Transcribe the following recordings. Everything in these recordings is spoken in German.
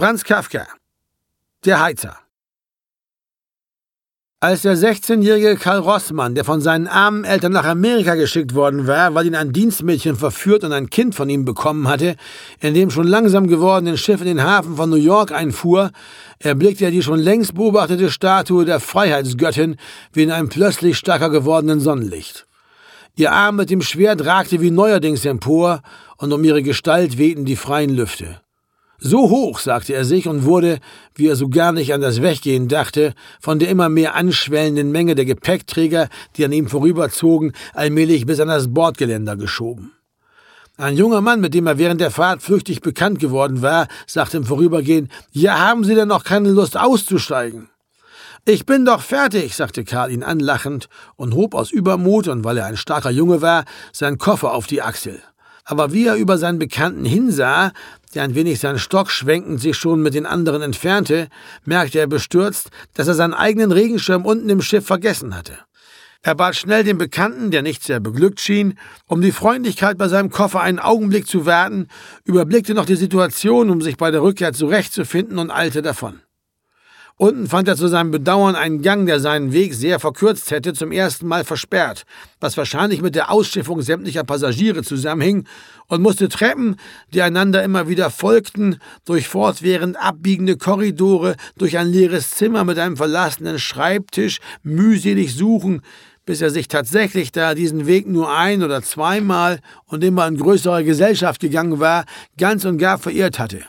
Franz Kafka Der Heizer als der 16-jährige Karl Rossmann, der von seinen armen Eltern nach Amerika geschickt worden war, weil ihn ein Dienstmädchen verführt und ein Kind von ihm bekommen hatte, in dem schon langsam gewordenen Schiff in den Hafen von New York einfuhr, erblickte er die schon längst beobachtete Statue der Freiheitsgöttin wie in einem plötzlich stärker gewordenen Sonnenlicht. Ihr Arm mit dem Schwert ragte wie neuerdings empor, und um ihre Gestalt wehten die freien Lüfte. So hoch, sagte er sich und wurde, wie er so gar nicht an das Weggehen dachte, von der immer mehr anschwellenden Menge der Gepäckträger, die an ihm vorüberzogen, allmählich bis an das Bordgeländer geschoben. Ein junger Mann, mit dem er während der Fahrt flüchtig bekannt geworden war, sagte im Vorübergehen, ja, haben Sie denn noch keine Lust auszusteigen? Ich bin doch fertig, sagte Karl ihn anlachend und hob aus Übermut und weil er ein starker Junge war, seinen Koffer auf die Achsel aber wie er über seinen Bekannten hinsah, der ein wenig seinen Stock schwenkend sich schon mit den anderen entfernte, merkte er bestürzt, dass er seinen eigenen Regenschirm unten im Schiff vergessen hatte. Er bat schnell den Bekannten, der nicht sehr beglückt schien, um die Freundlichkeit bei seinem Koffer einen Augenblick zu warten, überblickte noch die Situation, um sich bei der Rückkehr zurechtzufinden und eilte davon. Unten fand er zu seinem Bedauern einen Gang, der seinen Weg sehr verkürzt hätte, zum ersten Mal versperrt, was wahrscheinlich mit der Ausschiffung sämtlicher Passagiere zusammenhing, und musste Treppen, die einander immer wieder folgten, durch fortwährend abbiegende Korridore, durch ein leeres Zimmer mit einem verlassenen Schreibtisch mühselig suchen, bis er sich tatsächlich, da er diesen Weg nur ein oder zweimal und immer in größerer Gesellschaft gegangen war, ganz und gar verirrt hatte.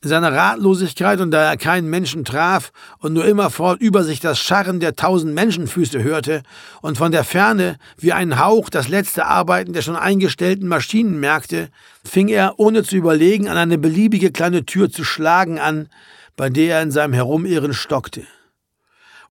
In seiner Ratlosigkeit und da er keinen Menschen traf und nur immerfort über sich das Scharren der tausend Menschenfüße hörte und von der Ferne wie ein Hauch das letzte Arbeiten der schon eingestellten Maschinen merkte, fing er, ohne zu überlegen, an eine beliebige kleine Tür zu schlagen an, bei der er in seinem Herumirren stockte.